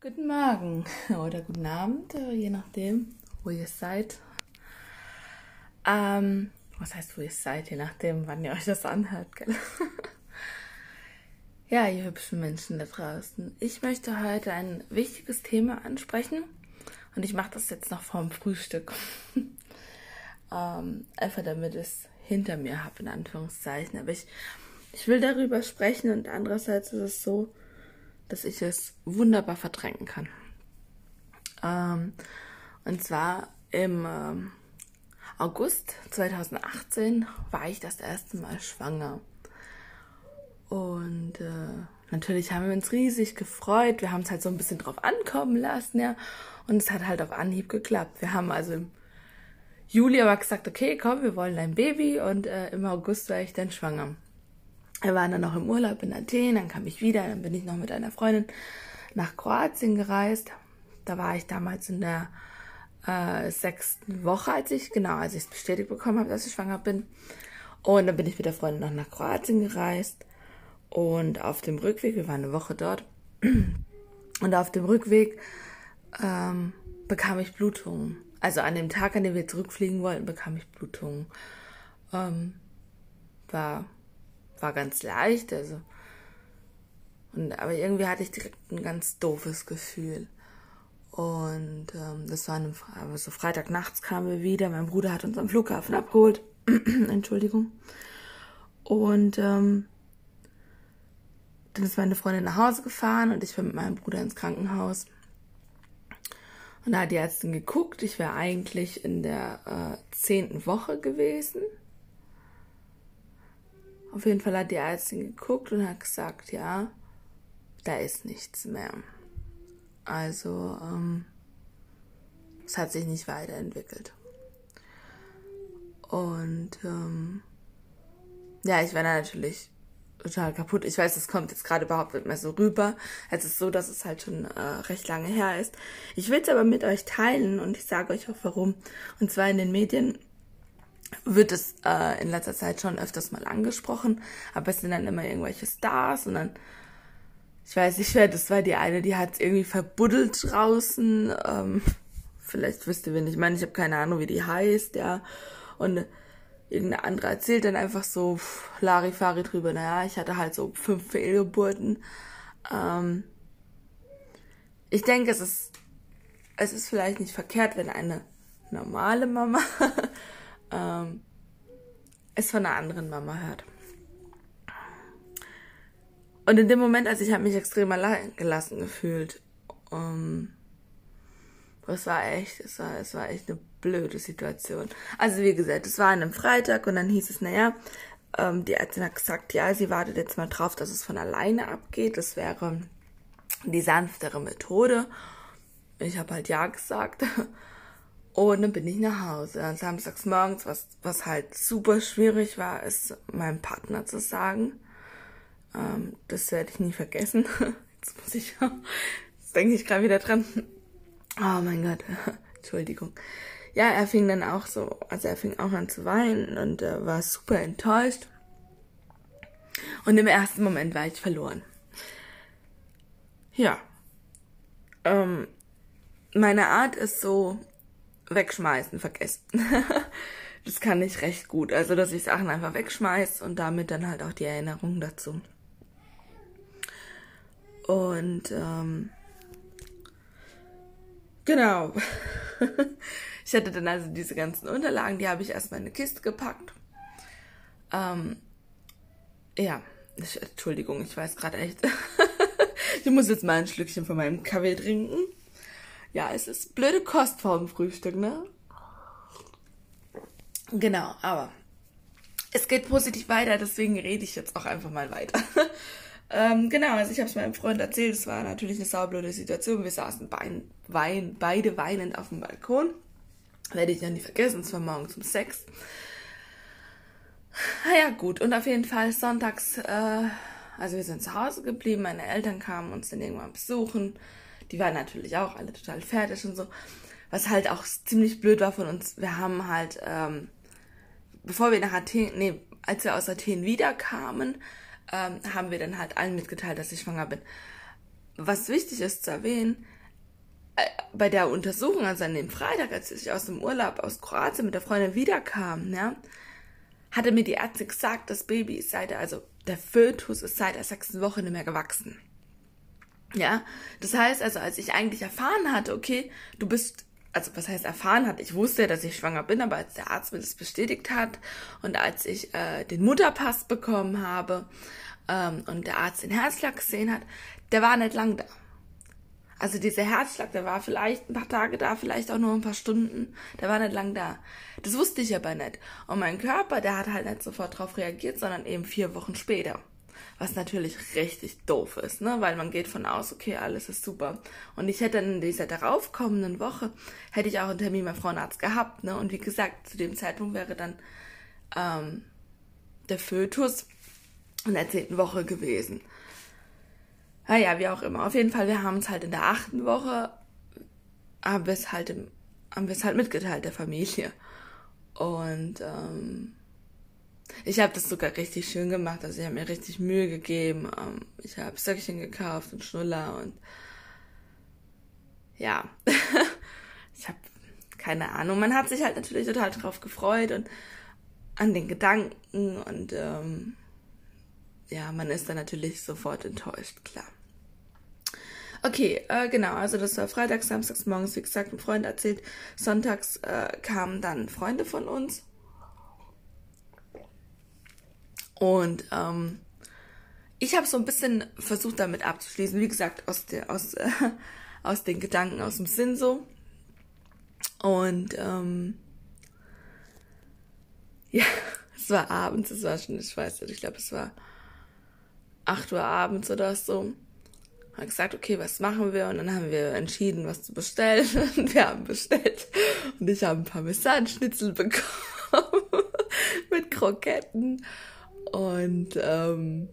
Guten Morgen oder guten Abend, äh, je nachdem, wo ihr seid. Ähm, was heißt, wo ihr seid, je nachdem, wann ihr euch das anhört, gell? ja, ihr hübschen Menschen da draußen. Ich möchte heute ein wichtiges Thema ansprechen und ich mache das jetzt noch vorm Frühstück. ähm, einfach damit es hinter mir habe, in Anführungszeichen. Aber ich, ich will darüber sprechen und andererseits ist es so, dass ich es wunderbar verdrängen kann. Ähm, und zwar im ähm, August 2018 war ich das erste Mal schwanger. Und äh, natürlich haben wir uns riesig gefreut. Wir haben es halt so ein bisschen drauf ankommen lassen, ja. Und es hat halt auf Anhieb geklappt. Wir haben also im Juli aber gesagt, okay, komm, wir wollen ein Baby. Und äh, im August war ich dann schwanger. Wir waren dann noch im Urlaub in Athen, dann kam ich wieder, dann bin ich noch mit einer Freundin nach Kroatien gereist. Da war ich damals in der äh, sechsten Woche, als ich, genau, als ich es bestätigt bekommen habe, dass ich schwanger bin. Und dann bin ich mit der Freundin noch nach Kroatien gereist. Und auf dem Rückweg, wir waren eine Woche dort, und auf dem Rückweg ähm, bekam ich Blutungen. Also an dem Tag, an dem wir zurückfliegen wollten, bekam ich Blutungen. Ähm, war war ganz leicht, also. Und, aber irgendwie hatte ich direkt ein ganz doofes Gefühl. Und ähm, das war eine, also Freitag nachts kamen wir wieder. Mein Bruder hat uns am Flughafen abgeholt. Entschuldigung. Und ähm, dann ist meine Freundin nach Hause gefahren und ich bin mit meinem Bruder ins Krankenhaus. Und da hat die Ärztin geguckt. Ich wäre eigentlich in der äh, zehnten Woche gewesen. Auf jeden Fall hat die Ärztin geguckt und hat gesagt, ja, da ist nichts mehr. Also, ähm, es hat sich nicht weiterentwickelt. Und ähm, ja, ich war natürlich total kaputt. Ich weiß, es kommt jetzt gerade überhaupt nicht mehr so rüber. Es ist so, dass es halt schon äh, recht lange her ist. Ich will es aber mit euch teilen und ich sage euch auch warum. Und zwar in den Medien wird es äh, in letzter Zeit schon öfters mal angesprochen, aber es sind dann immer irgendwelche Stars und dann, ich weiß nicht wer, das war die eine, die hat irgendwie verbuddelt draußen, ähm, vielleicht wisst ihr, wen ich meine, ich habe keine Ahnung, wie die heißt, ja, und irgendeine andere erzählt dann einfach so Larifari drüber, naja, ich hatte halt so fünf Fehlgeburten, ähm, ich denke, es ist, es ist vielleicht nicht verkehrt, wenn eine normale Mama ähm, es von einer anderen Mama hört. Und in dem Moment, als ich habe mich extrem allein gelassen gefühlt, um, es war echt, es war, es war echt eine blöde Situation. Also wie gesagt, es war an einem Freitag und dann hieß es, naja, ähm, die Ärztin hat gesagt, ja, sie wartet jetzt mal drauf, dass es von alleine abgeht. Das wäre die sanftere Methode. Ich habe halt ja gesagt. Und dann bin ich nach Hause. Und samstags morgens, was, was halt super schwierig war, ist meinem Partner zu sagen. Ähm, das werde ich nie vergessen. Jetzt muss ich, jetzt denke ich gerade wieder dran. Oh mein Gott, Entschuldigung. Ja, er fing dann auch so, also er fing auch an zu weinen und äh, war super enttäuscht. Und im ersten Moment war ich verloren. Ja. Ähm, meine Art ist so, wegschmeißen vergessen. das kann ich recht gut. Also, dass ich Sachen einfach wegschmeiß und damit dann halt auch die Erinnerung dazu. Und ähm, genau. ich hatte dann also diese ganzen Unterlagen, die habe ich erstmal in eine Kiste gepackt. Ähm, ja, ich, Entschuldigung, ich weiß gerade echt. ich muss jetzt mal ein Schlückchen von meinem Kaffee trinken. Ja, es ist blöde Kost vor dem Frühstück, ne? Genau, aber es geht positiv weiter, deswegen rede ich jetzt auch einfach mal weiter. ähm, genau, also ich habe es meinem Freund erzählt, es war natürlich eine saublöde Situation. Wir saßen bein, wein, beide weinend auf dem Balkon. Werde ich ja nie vergessen, es war morgens um sechs. Naja, gut, und auf jeden Fall sonntags, äh, also wir sind zu Hause geblieben, meine Eltern kamen uns dann irgendwann besuchen. Die waren natürlich auch alle total fertig und so. Was halt auch ziemlich blöd war von uns. Wir haben halt, ähm, bevor wir nach Athen, nee, als wir aus Athen wiederkamen, ähm, haben wir dann halt allen mitgeteilt, dass ich schwanger bin. was wichtig ist zu erwähnen, äh, bei der Untersuchung, also an dem Freitag, als ich aus dem Urlaub aus Kroatien mit der Freundin wiederkam, ja, hatte mir die Ärzte gesagt, das Baby ist seit, also der Fötus ist seit der sechsten Woche nicht mehr gewachsen. Ja, das heißt also, als ich eigentlich erfahren hatte, okay, du bist, also was heißt erfahren hatte, ich wusste dass ich schwanger bin, aber als der Arzt mir das bestätigt hat und als ich äh, den Mutterpass bekommen habe ähm, und der Arzt den Herzschlag gesehen hat, der war nicht lang da. Also dieser Herzschlag, der war vielleicht ein paar Tage da, vielleicht auch nur ein paar Stunden. Der war nicht lang da. Das wusste ich aber nicht. Und mein Körper, der hat halt nicht sofort darauf reagiert, sondern eben vier Wochen später. Was natürlich richtig doof ist, ne? Weil man geht von aus, okay, alles ist super. Und ich hätte in dieser daraufkommenden Woche, hätte ich auch einen Termin beim Frauenarzt gehabt, ne? Und wie gesagt, zu dem Zeitpunkt wäre dann ähm, der Fötus in der zehnten Woche gewesen. Naja, wie auch immer. Auf jeden Fall, wir haben es halt in der achten Woche, haben wir es halt, haben wir es halt mitgeteilt der Familie. Und ähm, ich habe das sogar richtig schön gemacht. Also ich habe mir richtig Mühe gegeben. Ähm, ich habe Söckchen gekauft und Schnuller und ja, ich habe keine Ahnung. Man hat sich halt natürlich total drauf gefreut und an den Gedanken und ähm, ja, man ist dann natürlich sofort enttäuscht, klar. Okay, äh, genau, also das war freitags, samstags morgens, wie gesagt, ein Freund erzählt. Sonntags äh, kamen dann Freunde von uns. Und ähm, ich habe so ein bisschen versucht, damit abzuschließen. Wie gesagt, aus, der, aus, äh, aus den Gedanken, aus dem Sinn so. Und ähm, ja, es war abends, es war schon, ich weiß nicht, ich glaube, es war 8 Uhr abends oder so haben gesagt, okay, was machen wir? Und dann haben wir entschieden, was zu bestellen. Und wir haben bestellt. Und ich habe ein paar Messanschnitzel bekommen mit Kroketten. Und ähm,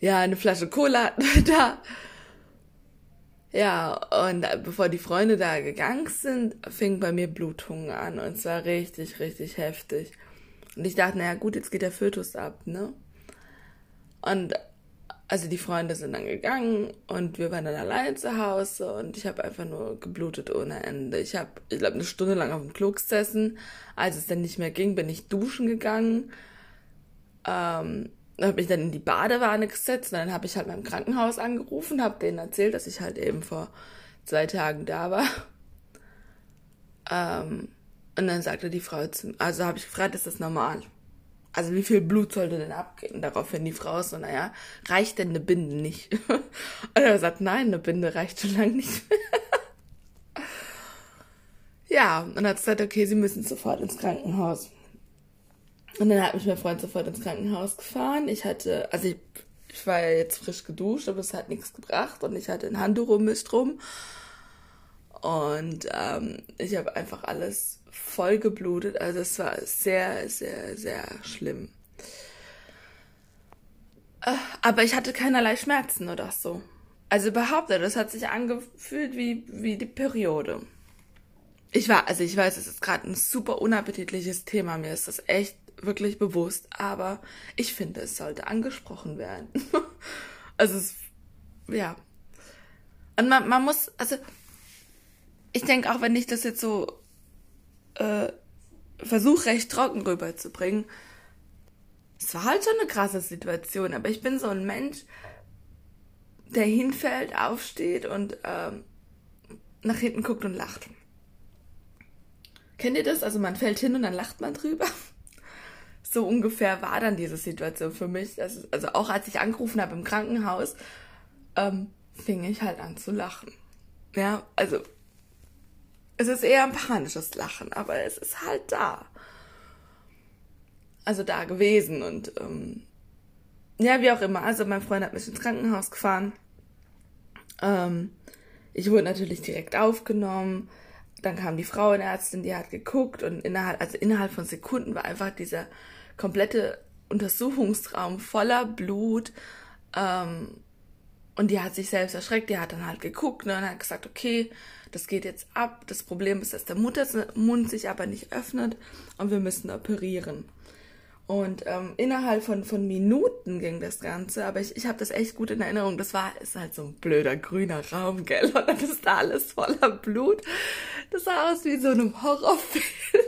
ja, eine Flasche Cola da. Ja, und bevor die Freunde da gegangen sind, fing bei mir Blutungen an. Und es war richtig, richtig heftig. Und ich dachte, naja, gut, jetzt geht der Fötus ab, ne? Und also die Freunde sind dann gegangen und wir waren dann allein zu Hause und ich habe einfach nur geblutet ohne Ende. Ich habe, ich glaube, eine Stunde lang auf dem Klo gesessen. Als es dann nicht mehr ging, bin ich duschen gegangen. Ähm, habe mich dann in die Badewanne gesetzt und dann habe ich halt beim Krankenhaus angerufen, habe denen erzählt, dass ich halt eben vor zwei Tagen da war. Ähm, und dann sagte die Frau zu also habe ich gefragt, ist das normal? also wie viel Blut sollte denn abgehen? Daraufhin die Frau so, naja, reicht denn eine Binde nicht? Und er sagt, nein, eine Binde reicht schon lange nicht ja, und hat gesagt, okay, sie müssen sofort ins Krankenhaus. Und dann hat mich mein Freund sofort ins Krankenhaus gefahren. Ich hatte, also ich, ich war ja jetzt frisch geduscht, aber es hat nichts gebracht und ich hatte ein Handtuch um mich drum. Und ähm, ich habe einfach alles voll geblutet. Also es war sehr, sehr, sehr schlimm. Äh, aber ich hatte keinerlei Schmerzen oder so. Also behauptet, das hat sich angefühlt wie, wie die Periode. Ich war, also ich weiß, es ist gerade ein super unappetitliches Thema. Mir ist das echt wirklich bewusst. Aber ich finde, es sollte angesprochen werden. also es, ja. Und man, man muss, also ich denke auch, wenn ich das jetzt so äh, versuche recht trocken rüberzubringen. Es war halt schon eine krasse Situation, aber ich bin so ein Mensch, der hinfällt, aufsteht und ähm, nach hinten guckt und lacht. Kennt ihr das? Also man fällt hin und dann lacht man drüber. So ungefähr war dann diese Situation für mich. Also, also auch als ich angerufen habe im Krankenhaus, ähm, fing ich halt an zu lachen. Ja, also es ist eher ein panisches Lachen, aber es ist halt da. Also da gewesen und ähm, ja, wie auch immer. Also mein Freund hat mich ins Krankenhaus gefahren. Ähm, ich wurde natürlich direkt aufgenommen. Dann kam die Frauenärztin, die hat geguckt und innerhalb, also innerhalb von Sekunden war einfach dieser komplette Untersuchungsraum voller Blut. Ähm, und die hat sich selbst erschreckt, die hat dann halt geguckt ne, und hat gesagt, okay, das geht jetzt ab. Das Problem ist, dass der Muttermund sich aber nicht öffnet und wir müssen operieren. Und ähm, innerhalb von, von Minuten ging das Ganze, aber ich, ich habe das echt gut in Erinnerung. Das war ist halt so ein blöder grüner Raum, gell? Und dann ist da alles voller Blut. Das sah aus wie so einem Horrorfilm.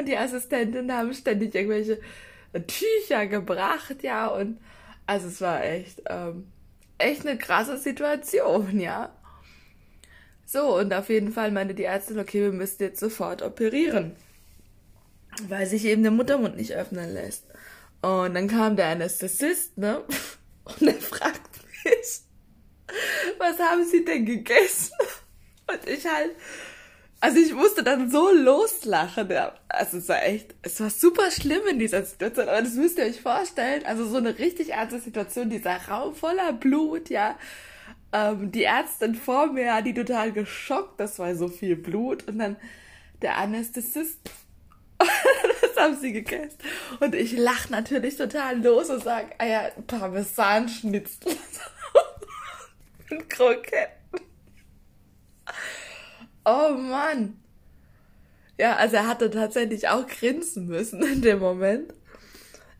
Und die Assistentinnen haben ständig irgendwelche Tücher gebracht, ja. Und also es war echt, ähm, echt eine krasse Situation, ja. So, und auf jeden Fall meinte die Ärztin, okay, wir müssen jetzt sofort operieren weil sich eben der Muttermund nicht öffnen lässt. Und dann kam der Anästhesist, ne? Und er fragt mich, was haben Sie denn gegessen? Und ich halt, also ich musste dann so loslachen. Ja. Also es war echt, es war super schlimm in dieser Situation. Aber das müsst ihr euch vorstellen. Also so eine richtig ernste Situation, dieser Raum voller Blut, ja. Ähm, die Ärztin vor mir, die total geschockt, das war so viel Blut. Und dann der Anästhesist das haben sie gegessen. Und ich lache natürlich total los und sage, ah ja, Parmesanschnitzel und Kroketten. Oh Mann. Ja, also er hatte tatsächlich auch grinsen müssen in dem Moment.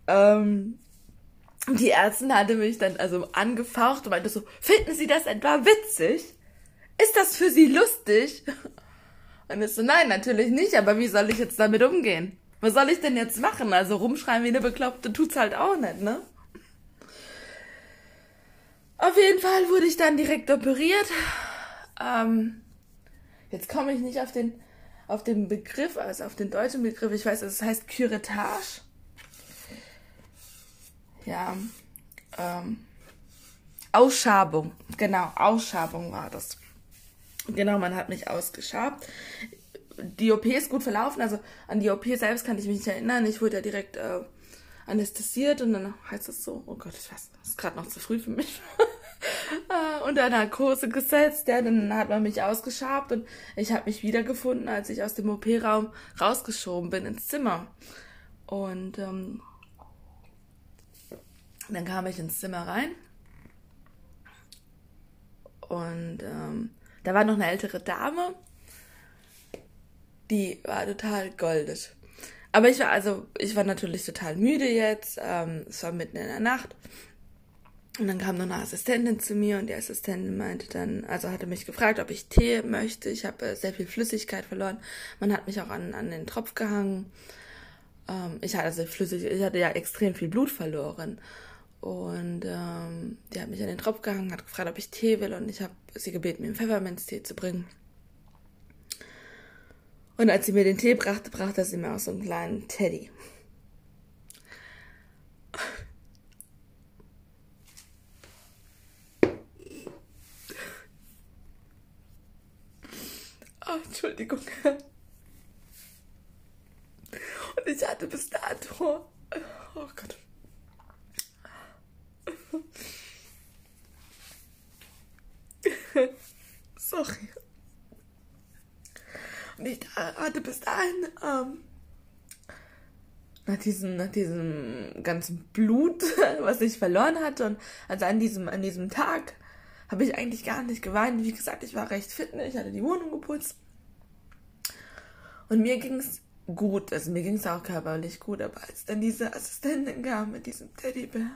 Ähm, die Ärztin hatte mich dann also angefaucht und meinte so, finden Sie das etwa witzig? Ist das für Sie lustig? Und ich so, nein, natürlich nicht, aber wie soll ich jetzt damit umgehen? Was soll ich denn jetzt machen? Also rumschreien wie eine Bekloppte tut's halt auch nicht, ne? Auf jeden Fall wurde ich dann direkt operiert. Ähm, jetzt komme ich nicht auf den, auf den Begriff, also auf den deutschen Begriff. Ich weiß, es heißt Curettage. Ja. Ähm, Ausschabung. Genau, Ausschabung war das. Genau, man hat mich ausgeschabt. Die OP ist gut verlaufen, also an die OP selbst kann ich mich nicht erinnern. Ich wurde ja direkt äh, anästhesiert und dann heißt es so, oh Gott, ich weiß, das ist gerade noch zu früh für mich. äh, unter Narkose gesetzt, ja, dann hat man mich ausgeschabt und ich habe mich wiedergefunden, als ich aus dem OP-Raum rausgeschoben bin ins Zimmer. Und ähm, dann kam ich ins Zimmer rein und ähm, da war noch eine ältere Dame, die war total goldig. Aber ich war also, ich war natürlich total müde jetzt. Ähm, es war mitten in der Nacht. Und dann kam noch eine Assistentin zu mir und die Assistentin meinte dann, also hatte mich gefragt, ob ich Tee möchte. Ich habe äh, sehr viel Flüssigkeit verloren. Man hat mich auch an, an den Tropf gehangen. Ähm, ich hatte also flüssig, ich hatte ja extrem viel Blut verloren. Und ähm, die hat mich an den Tropf gehangen, hat gefragt, ob ich Tee will und ich habe sie gebeten, mir einen Pfefferminztee zu bringen. Und als sie mir den Tee brachte, brachte sie mir auch so einen kleinen Teddy. Oh, Entschuldigung. Und ich hatte bis dato. Oh Gott. Sorry. Und ich hatte bis dahin, ähm, nach diesem, nach diesem ganzen Blut, was ich verloren hatte, und also an diesem, an diesem Tag habe ich eigentlich gar nicht geweint. Wie gesagt, ich war recht fit, ne? ich hatte die Wohnung geputzt. Und mir ging es gut, also mir ging es auch körperlich gut, aber als dann diese Assistentin kam mit diesem Teddybär,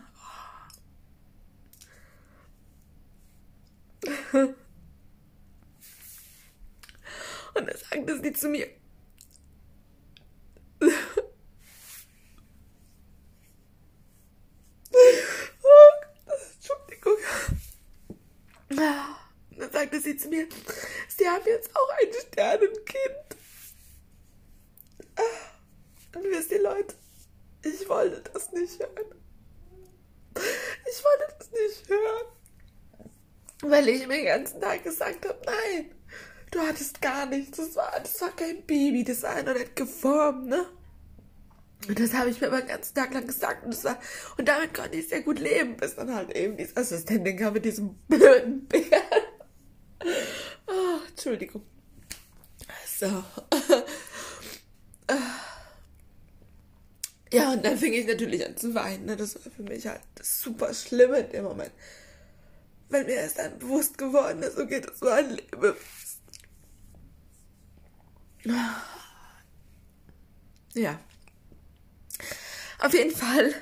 Und da sagte sie zu mir, Entschuldigung. dann sagte sie zu mir, sie haben jetzt auch ein Sternenkind. Und wisst ihr, Leute, ich wollte das nicht hören. Ich wollte das nicht hören. Weil ich mir den ganzen Tag gesagt habe, nein, du hattest gar nichts. Das war, das war kein Baby, das war noch nicht geformt, ne? Und das habe ich mir immer den ganzen Tag lang gesagt. Und, war, und damit konnte ich sehr gut leben, bis dann halt eben diese Assistentin kam mit diesem blöden Bär. Entschuldigung. So. Ja, und dann fing ich natürlich an zu weinen. Ne? Das war für mich halt super Schlimme in dem Moment weil mir erst dann bewusst geworden ist, okay, das war ein Leben. Ja. Auf jeden Fall.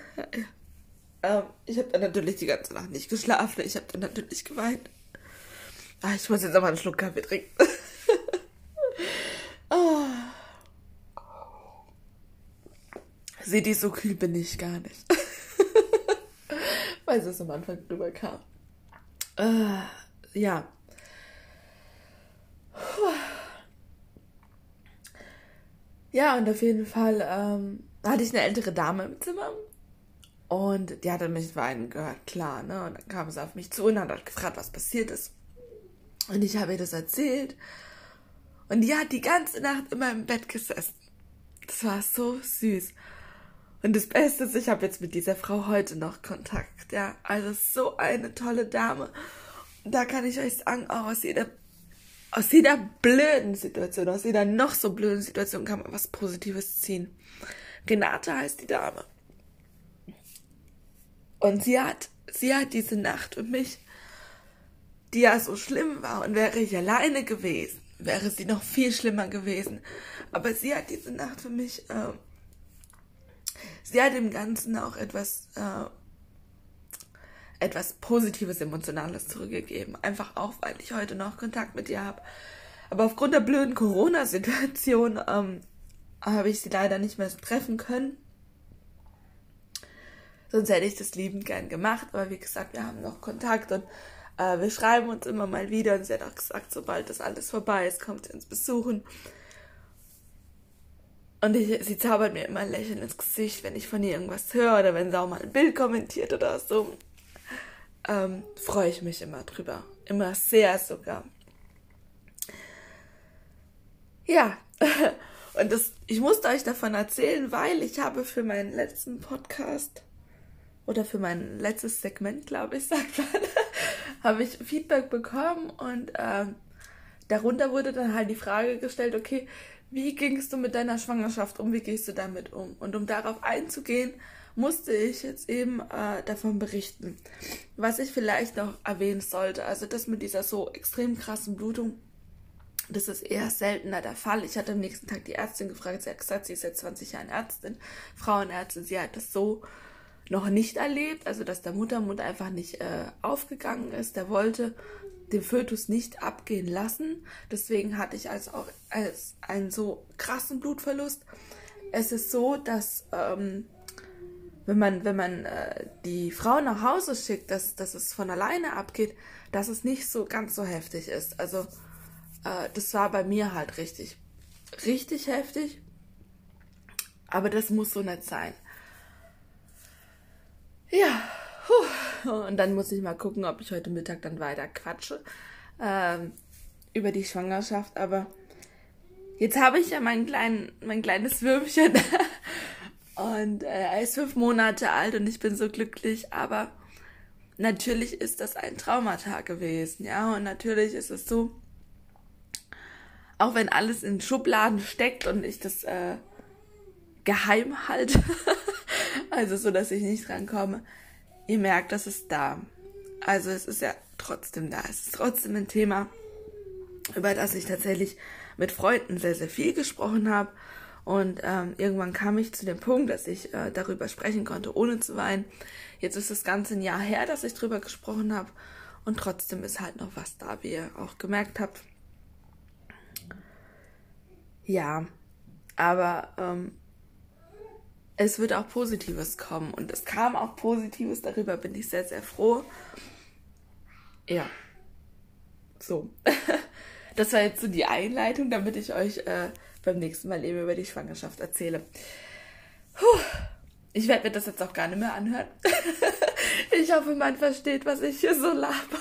Ähm, ich habe dann natürlich die ganze Nacht nicht geschlafen. Ich habe dann natürlich geweint. Ah, ich muss jetzt aber einen Schluck Kaffee trinken. oh. Seht ihr, so kühl bin ich gar nicht. Weil es am Anfang drüber kam. Äh, ja. Ja, und auf jeden Fall ähm, hatte ich eine ältere Dame im Zimmer. Und die hat dann mich weinen gehört, klar, ne? Und dann kam sie auf mich zu und hat gefragt, was passiert ist. Und ich habe ihr das erzählt. Und die hat die ganze Nacht immer im Bett gesessen. Das war so süß. Und das Beste ist, ich habe jetzt mit dieser Frau heute noch Kontakt. Ja, also so eine tolle Dame. Und da kann ich euch sagen, auch aus jeder, aus jeder blöden Situation, aus jeder noch so blöden Situation kann man was Positives ziehen. Renate heißt die Dame. Und sie hat, sie hat diese Nacht für mich, die ja so schlimm war und wäre ich alleine gewesen, wäre sie noch viel schlimmer gewesen. Aber sie hat diese Nacht für mich, äh, sie hat dem Ganzen auch etwas, äh, etwas Positives, Emotionales zurückgegeben. Einfach auch, weil ich heute noch Kontakt mit ihr habe. Aber aufgrund der blöden Corona-Situation ähm, habe ich sie leider nicht mehr treffen können. Sonst hätte ich das liebend gern gemacht. Aber wie gesagt, wir haben noch Kontakt und äh, wir schreiben uns immer mal wieder. Und sie hat auch gesagt, sobald das alles vorbei ist, kommt sie uns besuchen. Und ich, sie zaubert mir immer ein Lächeln ins Gesicht, wenn ich von ihr irgendwas höre oder wenn sie auch mal ein Bild kommentiert oder so. Ähm, freue ich mich immer drüber. Immer sehr sogar. Ja, Und das, ich musste euch davon erzählen, weil ich habe für meinen letzten Podcast oder für mein letztes Segment, glaube ich, sagt man, habe ich Feedback bekommen und äh, darunter wurde dann halt die Frage gestellt, okay, wie gingst du mit deiner Schwangerschaft um, wie gehst du damit um? Und um darauf einzugehen, musste ich jetzt eben äh, davon berichten. Was ich vielleicht noch erwähnen sollte, also das mit dieser so extrem krassen Blutung, das ist eher seltener der Fall. Ich hatte am nächsten Tag die Ärztin gefragt, sie hat gesagt, sie ist seit 20 Jahren Ärztin, Frauenärztin, sie hat das so noch nicht erlebt, also dass der Muttermund einfach nicht äh, aufgegangen ist, der wollte den Fötus nicht abgehen lassen. Deswegen hatte ich als auch als einen so krassen Blutverlust. Es ist so, dass ähm, wenn man wenn man äh, die Frau nach Hause schickt, dass, dass es von alleine abgeht, dass es nicht so ganz so heftig ist. Also äh, das war bei mir halt richtig, richtig heftig. Aber das muss so nicht sein. Ja, puh. und dann muss ich mal gucken, ob ich heute Mittag dann weiter quatsche ähm, über die Schwangerschaft. Aber jetzt habe ich ja mein, klein, mein kleines Würmchen. und äh, er ist fünf Monate alt und ich bin so glücklich. Aber natürlich ist das ein Traumatag gewesen. Ja, und natürlich ist es so, auch wenn alles in Schubladen steckt und ich das äh, geheim halte, also so, dass ich nicht rankomme, ihr merkt, das ist da. Also es ist ja trotzdem da. Es ist trotzdem ein Thema, über das ich tatsächlich mit Freunden sehr, sehr viel gesprochen habe. Und ähm, irgendwann kam ich zu dem Punkt, dass ich äh, darüber sprechen konnte, ohne zu weinen. Jetzt ist das ganze ein Jahr her, dass ich darüber gesprochen habe. Und trotzdem ist halt noch was da, wie ihr auch gemerkt habt. Ja, aber ähm, es wird auch Positives kommen und es kam auch Positives, darüber bin ich sehr, sehr froh. Ja, so. das war jetzt so die Einleitung, damit ich euch äh, beim nächsten Mal eben über die Schwangerschaft erzähle. Puh. Ich werde mir das jetzt auch gar nicht mehr anhören. ich hoffe, man versteht, was ich hier so laber.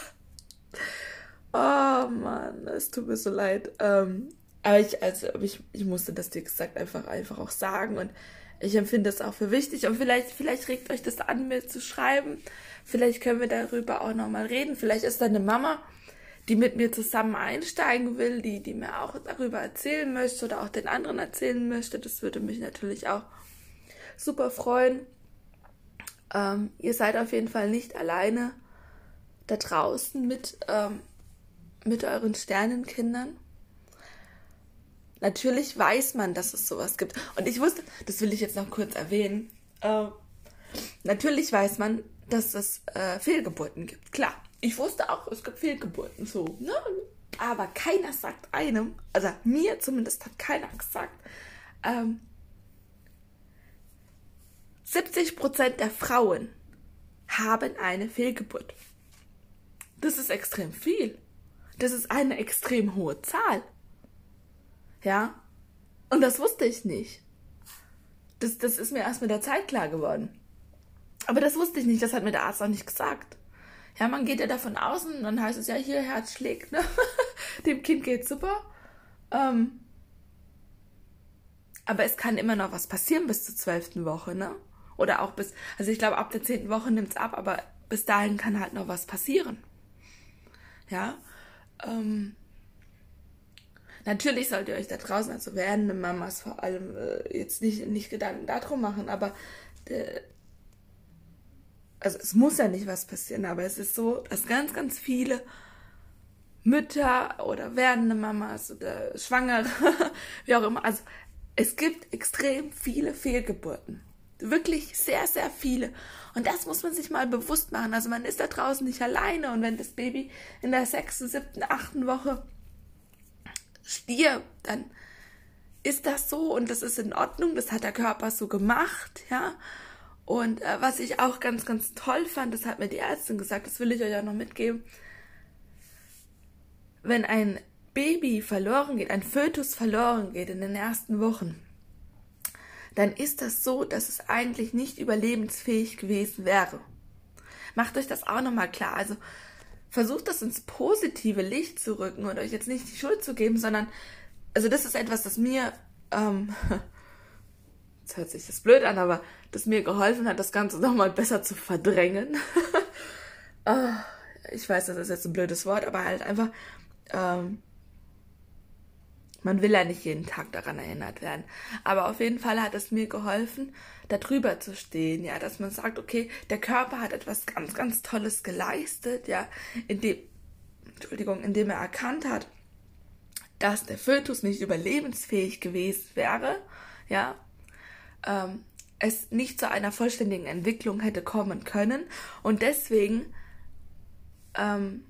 Oh Mann, es tut mir so leid. Ähm, aber ich, also, ich, ich musste das, wie gesagt, einfach, einfach auch sagen und ich empfinde das auch für wichtig und vielleicht, vielleicht regt euch das an, mir zu schreiben. Vielleicht können wir darüber auch nochmal reden. Vielleicht ist da eine Mama, die mit mir zusammen einsteigen will, die, die mir auch darüber erzählen möchte oder auch den anderen erzählen möchte. Das würde mich natürlich auch super freuen. Ähm, ihr seid auf jeden Fall nicht alleine da draußen mit, ähm, mit euren Sternenkindern. Natürlich weiß man, dass es sowas gibt. Und ich wusste, das will ich jetzt noch kurz erwähnen, Äh, natürlich weiß man, dass es äh, Fehlgeburten gibt. Klar, ich wusste auch, es gibt Fehlgeburten, so, ne? Aber keiner sagt einem, also mir zumindest hat keiner gesagt, ähm, 70% der Frauen haben eine Fehlgeburt. Das ist extrem viel. Das ist eine extrem hohe Zahl. Ja? Und das wusste ich nicht. Das, das ist mir erst mit der Zeit klar geworden. Aber das wusste ich nicht, das hat mir der Arzt auch nicht gesagt. Ja, man geht ja davon aus und dann heißt es ja, hier, Herz schlägt, ne? Dem Kind geht's super. Ähm, aber es kann immer noch was passieren bis zur zwölften Woche, ne? Oder auch bis, also ich glaube, ab der zehnten Woche nimmt's ab, aber bis dahin kann halt noch was passieren. Ja. Ähm, natürlich sollt ihr euch da draußen, also werdende Mamas vor allem, äh, jetzt nicht, nicht Gedanken darum machen, aber äh, also es muss ja nicht was passieren, aber es ist so, dass ganz, ganz viele Mütter oder werdende Mamas oder Schwangere, wie auch immer, also es gibt extrem viele Fehlgeburten. Wirklich sehr, sehr viele. Und das muss man sich mal bewusst machen. Also man ist da draußen nicht alleine und wenn das Baby in der sechsten, siebten, achten Woche stirbt, dann ist das so und das ist in Ordnung. Das hat der Körper so gemacht, ja. Und äh, was ich auch ganz, ganz toll fand, das hat mir die Ärztin gesagt, das will ich euch auch noch mitgeben. Wenn ein Baby verloren geht, ein Fötus verloren geht in den ersten Wochen, dann ist das so, dass es eigentlich nicht überlebensfähig gewesen wäre. Macht euch das auch nochmal klar. Also versucht das ins positive Licht zu rücken und euch jetzt nicht die Schuld zu geben, sondern, also das ist etwas, das mir, ähm, jetzt hört sich das blöd an, aber das mir geholfen hat, das Ganze nochmal besser zu verdrängen. oh, ich weiß, das ist jetzt ein blödes Wort, aber halt einfach, ähm, man will ja nicht jeden Tag daran erinnert werden. Aber auf jeden Fall hat es mir geholfen, da drüber zu stehen, ja, dass man sagt, okay, der Körper hat etwas ganz, ganz Tolles geleistet, ja, indem, Entschuldigung, indem er erkannt hat, dass der Fötus nicht überlebensfähig gewesen wäre, ja, ähm, es nicht zu einer vollständigen Entwicklung hätte kommen können und deswegen ähm,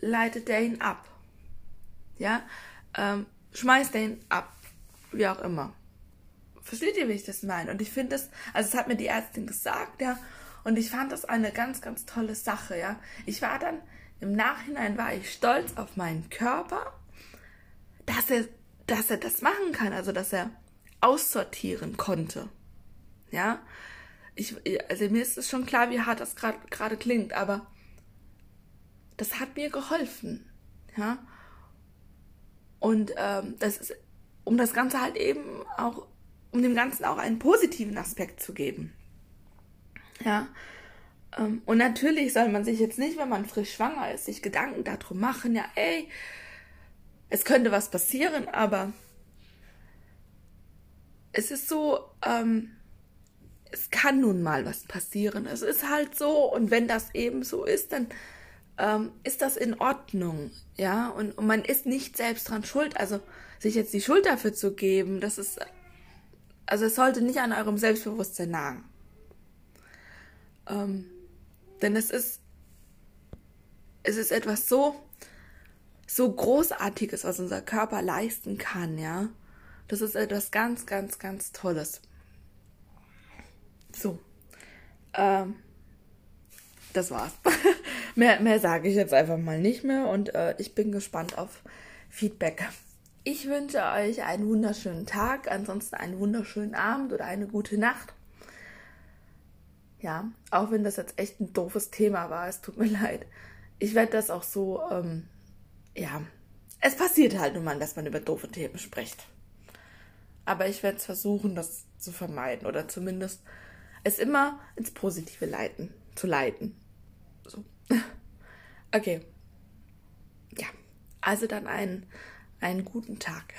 leitet er ihn ab. Ja, ähm, schmeißt er ihn ab. Wie auch immer. Versteht ihr, wie ich das meine? Und ich finde das, also es hat mir die Ärztin gesagt, ja, und ich fand das eine ganz, ganz tolle Sache, ja. Ich war dann, im Nachhinein war ich stolz auf meinen Körper, dass er, dass er das machen kann, also dass er aussortieren konnte. Ja, ich, also mir ist es schon klar, wie hart das gerade klingt, aber das hat mir geholfen. Ja, und ähm, das ist, um das Ganze halt eben auch, um dem Ganzen auch einen positiven Aspekt zu geben. Ja. Ähm, und natürlich soll man sich jetzt nicht, wenn man frisch schwanger ist, sich Gedanken darum machen, ja, ey, es könnte was passieren, aber es ist so, ähm, es kann nun mal was passieren. Es ist halt so, und wenn das eben so ist, dann ähm, ist das in Ordnung, ja, und, und man ist nicht selbst dran schuld, also sich jetzt die Schuld dafür zu geben, das ist, also es sollte nicht an eurem Selbstbewusstsein nagen. Ähm, denn es ist, es ist etwas so, so Großartiges, was unser Körper leisten kann, ja. Das ist etwas ganz, ganz, ganz Tolles. So. Ähm, das war's. mehr mehr sage ich jetzt einfach mal nicht mehr und äh, ich bin gespannt auf Feedback. Ich wünsche euch einen wunderschönen Tag, ansonsten einen wunderschönen Abend oder eine gute Nacht. Ja, auch wenn das jetzt echt ein doofes Thema war, es tut mir leid. Ich werde das auch so, ähm, ja, es passiert halt nun mal, dass man über doofe Themen spricht. Aber ich werde es versuchen, das zu vermeiden oder zumindest es immer ins Positive leiten, zu leiten. Okay. Ja. Also dann einen, einen guten Tag.